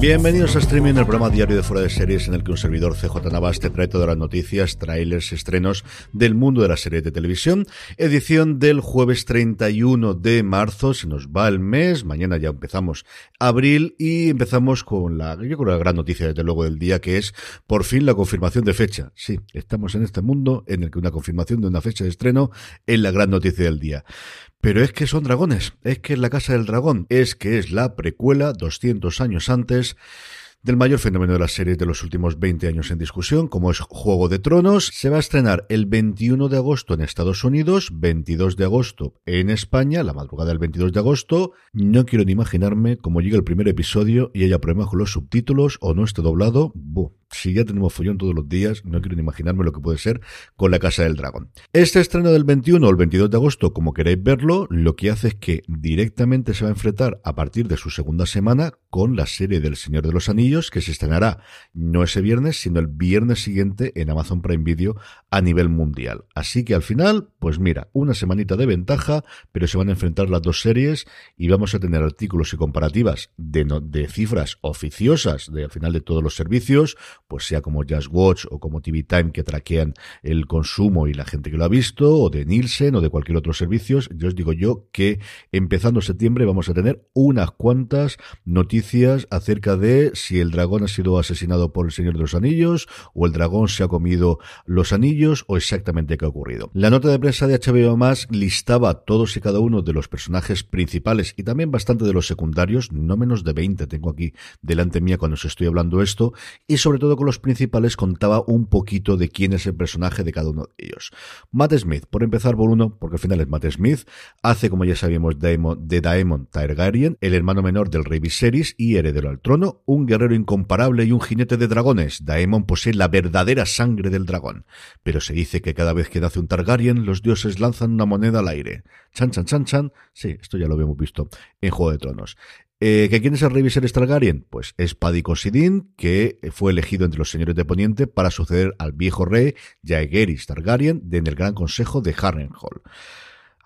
Bienvenidos a Streaming, el programa diario de Fuera de Series en el que un servidor CJ Navas te trae todas las noticias, trailers, estrenos del mundo de las series de televisión. Edición del jueves 31 de marzo, se nos va el mes, mañana ya empezamos abril y empezamos con la, yo creo la gran noticia desde luego del día que es por fin la confirmación de fecha. Sí, estamos en este mundo en el que una confirmación de una fecha de estreno es la gran noticia del día. Pero es que son dragones, es que es la Casa del Dragón, es que es la precuela 200 años antes del mayor fenómeno de las series de los últimos 20 años en discusión, como es Juego de Tronos. Se va a estrenar el 21 de agosto en Estados Unidos, 22 de agosto en España, la madrugada del 22 de agosto. No quiero ni imaginarme cómo llega el primer episodio y haya problemas con los subtítulos o no esté doblado. Buh, si ya tenemos follón todos los días, no quiero ni imaginarme lo que puede ser con la Casa del Dragón. Este estreno del 21 o el 22 de agosto, como queréis verlo, lo que hace es que directamente se va a enfrentar a partir de su segunda semana con la serie del Señor de los Anillos, que se estrenará no ese viernes, sino el viernes siguiente en Amazon Prime Video a nivel mundial. Así que al final, pues mira, una semanita de ventaja, pero se van a enfrentar las dos series y vamos a tener artículos y comparativas de, de cifras oficiosas de al final de todos los servicios, pues sea como Just Watch o como TV Time que traquean el consumo y la gente que lo ha visto, o de Nielsen o de cualquier otro servicio, yo os digo yo que empezando septiembre vamos a tener unas cuantas noticias acerca de si el dragón ha sido asesinado por el Señor de los Anillos o el dragón se ha comido los anillos o exactamente qué ha ocurrido. La nota de prensa de HBO más listaba todos y cada uno de los personajes principales y también bastante de los secundarios, no menos de 20 tengo aquí delante mía cuando os estoy hablando esto, y sobre todo con los principales contaba un poquito de quién es el personaje de cada uno de ellos. Matt Smith, por empezar por uno, porque al final es Matt Smith, hace como ya sabíamos de Daemon Targaryen, el hermano menor del rey Viserys y heredero al trono, un guerrero incomparable y un jinete de dragones. Daemon posee la verdadera sangre del dragón, pero se dice que cada vez que nace un Targaryen, los dioses lanzan una moneda al aire. Chan, chan, chan, chan. Sí, esto ya lo habíamos visto en Juego de Tronos. Eh, ¿que ¿Quién es el rey Viserys Targaryen? Pues es Paddy Considine, que fue elegido entre los señores de Poniente para suceder al viejo rey Jaehaerys Targaryen en el Gran Consejo de Harrenhal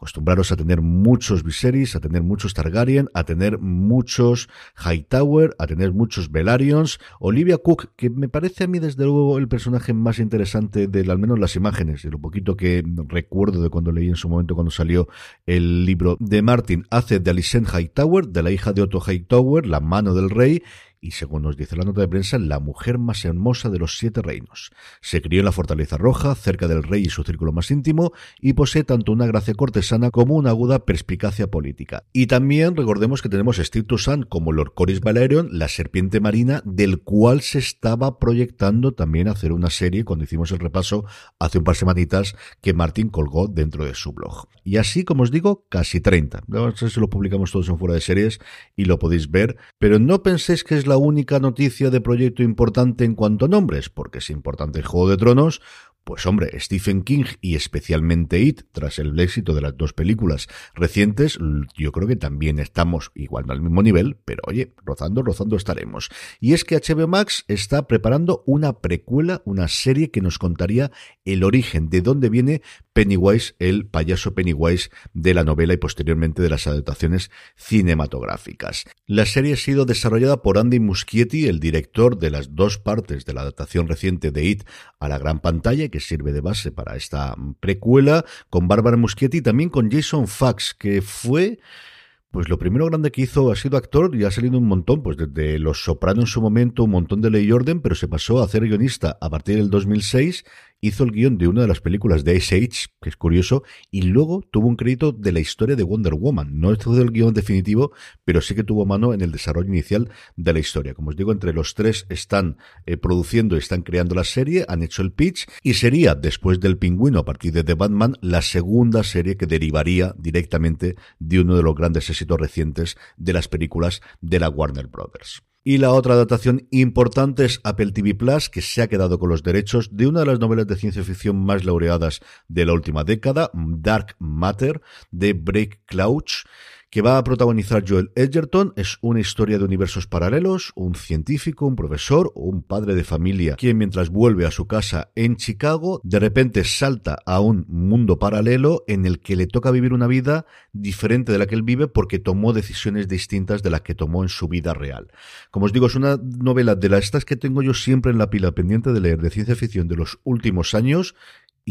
acostumbraros a tener muchos Viserys, a tener muchos Targaryen, a tener muchos Hightower, a tener muchos Velaryon. Olivia Cook, que me parece a mí desde luego el personaje más interesante de al menos las imágenes, de lo poquito que recuerdo de cuando leí en su momento cuando salió el libro de Martin, hace de Alicent Hightower, de la hija de Otto Hightower, la mano del rey, y según nos dice la nota de prensa, la mujer más hermosa de los siete reinos. Se crió en la Fortaleza Roja, cerca del rey y su círculo más íntimo, y posee tanto una gracia cortesana como una aguda perspicacia política. Y también recordemos que tenemos Steve Toussaint como Lord Coris Valerion, la serpiente marina, del cual se estaba proyectando también hacer una serie cuando hicimos el repaso hace un par de semanitas que Martin colgó dentro de su blog. Y así, como os digo, casi 30. No sé si lo publicamos todos en fuera de series y lo podéis ver, pero no penséis que es la única noticia de proyecto importante en cuanto a nombres, porque es importante el Juego de Tronos, Pues hombre, Stephen King y especialmente It, tras el éxito de las dos películas recientes, yo creo que también estamos igual al mismo nivel, pero oye, rozando, rozando estaremos. Y es que HBO Max está preparando una precuela, una serie que nos contaría el origen, de dónde viene Pennywise, el payaso Pennywise de la novela y posteriormente de las adaptaciones cinematográficas. La serie ha sido desarrollada por Andy Muschietti, el director de las dos partes de la adaptación reciente de It a la gran pantalla, que sirve de base para esta precuela, con Barbara Muschietti y también con Jason Fax, que fue pues lo primero grande que hizo ha sido actor y ha salido un montón, pues desde Los Soprano en su momento, un montón de Ley Orden, pero se pasó a hacer guionista a partir del 2006 hizo el guion de una de las películas de Ice Age, que es curioso, y luego tuvo un crédito de la historia de Wonder Woman. No es el guion definitivo, pero sí que tuvo mano en el desarrollo inicial de la historia. Como os digo, entre los tres están eh, produciendo, están creando la serie, han hecho el pitch, y sería, después del pingüino, a partir de The Batman, la segunda serie que derivaría directamente de uno de los grandes éxitos recientes de las películas de la Warner Brothers. Y la otra adaptación importante es Apple TV Plus, que se ha quedado con los derechos de una de las novelas de ciencia ficción más laureadas de la última década, Dark Matter, de Break Clouch que va a protagonizar Joel Edgerton. Es una historia de universos paralelos, un científico, un profesor o un padre de familia, quien mientras vuelve a su casa en Chicago, de repente salta a un mundo paralelo en el que le toca vivir una vida diferente de la que él vive porque tomó decisiones distintas de las que tomó en su vida real. Como os digo, es una novela de las estas que tengo yo siempre en la pila pendiente de leer de ciencia ficción de los últimos años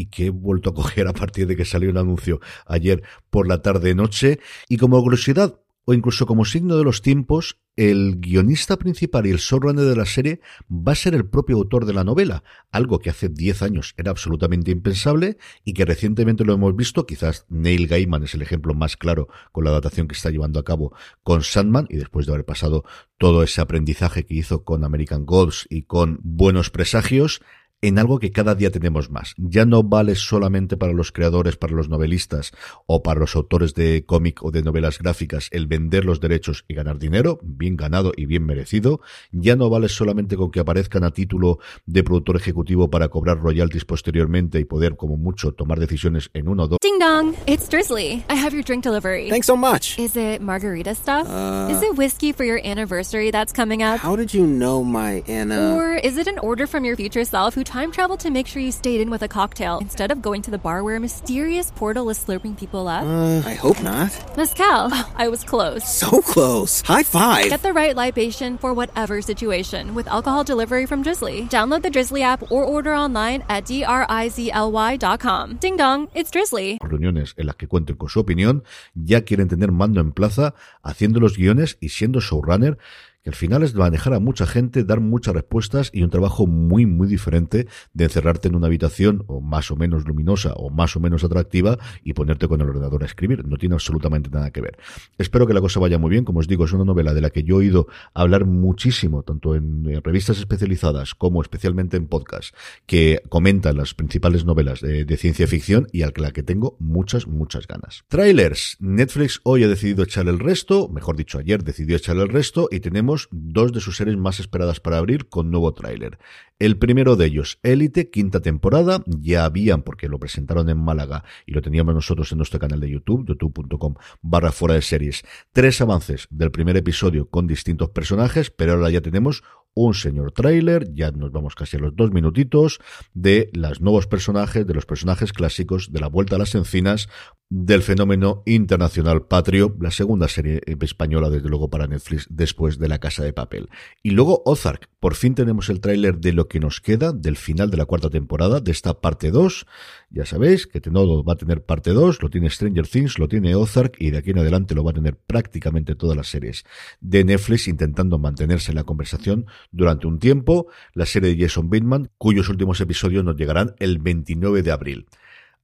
y que he vuelto a coger a partir de que salió un anuncio ayer por la tarde-noche. Y como curiosidad, o incluso como signo de los tiempos, el guionista principal y el showrunner de la serie va a ser el propio autor de la novela, algo que hace 10 años era absolutamente impensable y que recientemente lo hemos visto, quizás Neil Gaiman es el ejemplo más claro con la adaptación que está llevando a cabo con Sandman y después de haber pasado todo ese aprendizaje que hizo con American Gods y con Buenos Presagios, en algo que cada día tenemos más. Ya no vale solamente para los creadores, para los novelistas o para los autores de cómic o de novelas gráficas el vender los derechos y ganar dinero, bien ganado y bien merecido. Ya no vale solamente con que aparezcan a título de productor ejecutivo para cobrar royalties posteriormente y poder como mucho tomar decisiones en uno o dos. Ding dong, it's Drizzly. I have your drink delivery. Thanks so much. Is it margarita stuff? Uh, is it whiskey for your anniversary that's coming up? How did you know my Anna? Or is it an order from your future self who time traveled to make sure you stayed in with a cocktail instead of going to the bar where a mysterious portal is slurping people up? Uh, I hope not. Mezcal. Oh, I was close. So close. High five. Get the right libation for whatever situation with alcohol delivery from Drizzly. Download the Drizzly app or order online at drizly.com. Ding dong, it's Drizzly. Reuniones en las que cuenten con su opinión, ya quieren tener mando en plaza, haciendo los guiones y siendo showrunner que al final es manejar a mucha gente, dar muchas respuestas y un trabajo muy, muy diferente de encerrarte en una habitación o más o menos luminosa o más o menos atractiva y ponerte con el ordenador a escribir. No tiene absolutamente nada que ver. Espero que la cosa vaya muy bien. Como os digo, es una novela de la que yo he oído hablar muchísimo, tanto en revistas especializadas como especialmente en podcast, que comentan las principales novelas de, de ciencia ficción y que la que tengo muchas, muchas ganas. Trailers. Netflix hoy ha decidido echar el resto, mejor dicho, ayer decidió echar el resto y tenemos dos de sus series más esperadas para abrir con nuevo tráiler. El primero de ellos, Élite, quinta temporada, ya habían, porque lo presentaron en Málaga y lo teníamos nosotros en nuestro canal de YouTube, youtube.com barra fuera de series, tres avances del primer episodio con distintos personajes, pero ahora ya tenemos un señor tráiler, ya nos vamos casi a los dos minutitos, de los nuevos personajes, de los personajes clásicos, de la Vuelta a las Encinas, del fenómeno internacional Patrio, la segunda serie española desde luego para Netflix después de La Casa de Papel. Y luego Ozark, por fin tenemos el tráiler de lo que nos queda del final de la cuarta temporada, de esta parte 2. Ya sabéis que Tenodo va a tener parte 2, lo tiene Stranger Things, lo tiene Ozark y de aquí en adelante lo va a tener prácticamente todas las series de Netflix intentando mantenerse en la conversación durante un tiempo. La serie de Jason Bateman, cuyos últimos episodios nos llegarán el 29 de abril.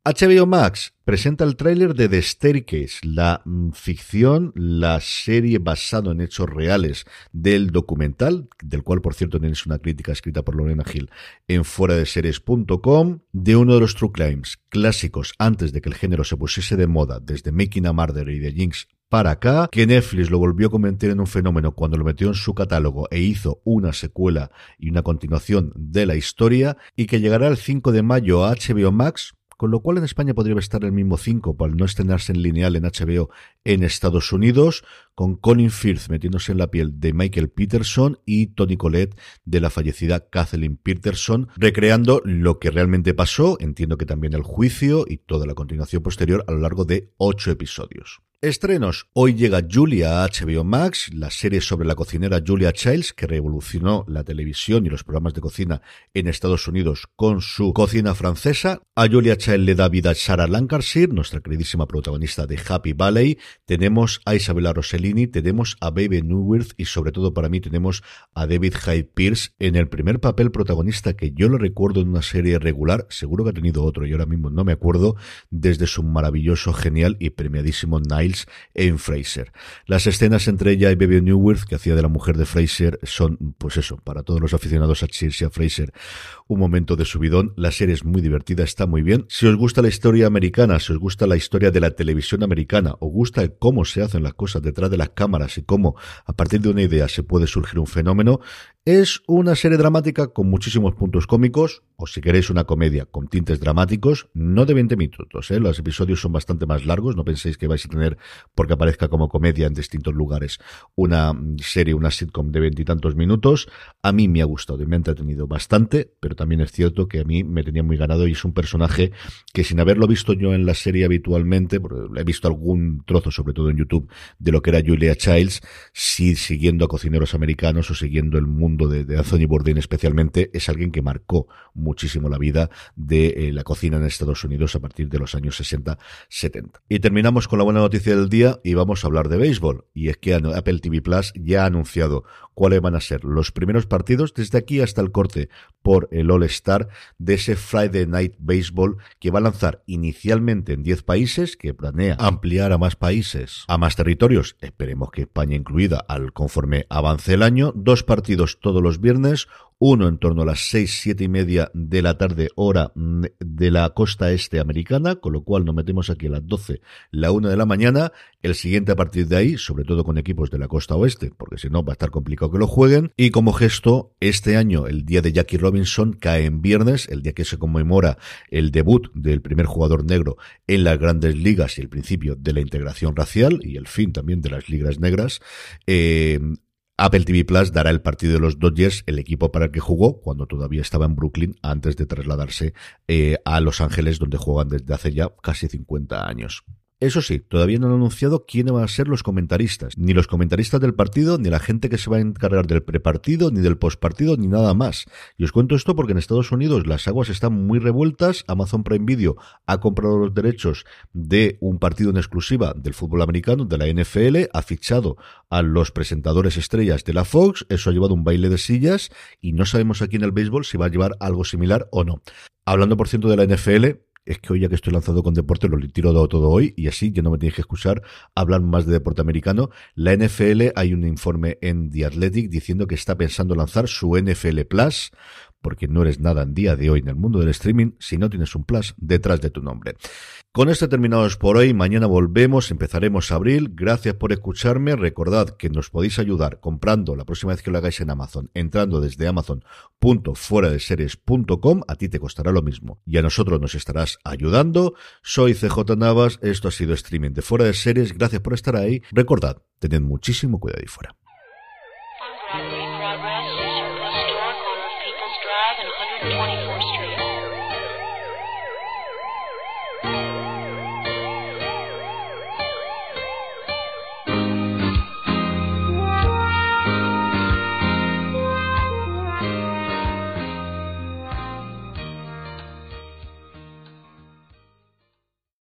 HBO Max presenta el tráiler de The Staircase, la mm, ficción, la serie basada en hechos reales del documental, del cual por cierto tenéis una crítica escrita por Lorena Gil en fuera de series.com, de uno de los true crimes clásicos antes de que el género se pusiese de moda, desde Making a Murder y The Jinx para acá, que Netflix lo volvió a convertir en un fenómeno cuando lo metió en su catálogo e hizo una secuela y una continuación de la historia, y que llegará el 5 de mayo a HBO Max con lo cual en España podría estar el mismo 5 para no estrenarse en lineal en HBO en Estados Unidos, con Colin Firth metiéndose en la piel de Michael Peterson y Tony Collette de la fallecida Kathleen Peterson, recreando lo que realmente pasó, entiendo que también el juicio y toda la continuación posterior a lo largo de ocho episodios. Estrenos. Hoy llega Julia a HBO Max, la serie sobre la cocinera Julia Childs, que revolucionó la televisión y los programas de cocina en Estados Unidos con su cocina francesa. A Julia Childs le da vida Sarah Lancashire, nuestra queridísima protagonista de Happy Valley. Tenemos a Isabella Rossellini, tenemos a Baby Newworth y sobre todo para mí tenemos a David Hyde Pierce en el primer papel protagonista que yo lo recuerdo en una serie regular, seguro que ha tenido otro y ahora mismo no me acuerdo, desde su maravilloso, genial y premiadísimo Night en Fraser. Las escenas entre ella y Baby Newworth, que hacía de la mujer de Fraser, son, pues eso, para todos los aficionados a Cheers y a Fraser, un momento de subidón. La serie es muy divertida, está muy bien. Si os gusta la historia americana, si os gusta la historia de la televisión americana, o gusta cómo se hacen las cosas detrás de las cámaras y cómo a partir de una idea se puede surgir un fenómeno, es una serie dramática con muchísimos puntos cómicos, o si queréis una comedia con tintes dramáticos, no de 20 minutos, ¿eh? los episodios son bastante más largos, no penséis que vais a tener, porque aparezca como comedia en distintos lugares, una serie, una sitcom de veintitantos minutos. A mí me ha gustado y me ha entretenido bastante, pero también es cierto que a mí me tenía muy ganado y es un personaje que sin haberlo visto yo en la serie habitualmente, he visto algún trozo, sobre todo en YouTube, de lo que era Julia Childs, sí siguiendo a cocineros americanos o siguiendo el mundo de, Anthony Bourdain especialmente, es alguien que marcó muchísimo la vida de eh, la cocina en Estados Unidos a partir de los años 60-70. Y terminamos con la buena noticia del día y vamos a hablar de béisbol. Y es que Apple TV Plus ya ha anunciado cuáles van a ser los primeros partidos desde aquí hasta el corte por el All Star de ese Friday Night Baseball que va a lanzar inicialmente en 10 países, que planea ampliar a más países, a más territorios, esperemos que España incluida al conforme avance el año, dos partidos todos los viernes, uno en torno a las seis, siete y media de la tarde, hora de la costa este americana, con lo cual nos metemos aquí a las doce, la una de la mañana, el siguiente a partir de ahí, sobre todo con equipos de la costa oeste, porque si no va a estar complicado que lo jueguen, y como gesto, este año, el día de Jackie Robinson cae en viernes, el día que se conmemora el debut del primer jugador negro en las grandes ligas y el principio de la integración racial y el fin también de las ligas negras, eh, Apple TV Plus dará el partido de los Dodgers, el equipo para el que jugó cuando todavía estaba en Brooklyn, antes de trasladarse eh, a Los Ángeles, donde juegan desde hace ya casi 50 años. Eso sí, todavía no han anunciado quiénes van a ser los comentaristas, ni los comentaristas del partido, ni la gente que se va a encargar del prepartido, ni del postpartido, ni nada más. Y os cuento esto porque en Estados Unidos las aguas están muy revueltas. Amazon Prime Video ha comprado los derechos de un partido en exclusiva del fútbol americano, de la NFL, ha fichado a los presentadores estrellas de la Fox, eso ha llevado un baile de sillas y no sabemos aquí en el béisbol si va a llevar algo similar o no. Hablando por ciento de la NFL, es que hoy ya que estoy lanzado con deporte lo tiro todo hoy y así ya no me tenéis que escuchar hablar más de deporte americano. La NFL, hay un informe en The Athletic diciendo que está pensando lanzar su NFL Plus porque no eres nada en día de hoy en el mundo del streaming si no tienes un plus detrás de tu nombre. Con esto terminados por hoy, mañana volvemos, empezaremos abril, gracias por escucharme, recordad que nos podéis ayudar comprando la próxima vez que lo hagáis en Amazon, entrando desde amazon.fueradeseries.com, a ti te costará lo mismo y a nosotros nos estarás ayudando. Soy CJ Navas, esto ha sido streaming de Fuera de Series, gracias por estar ahí, recordad, tened muchísimo cuidado ahí fuera.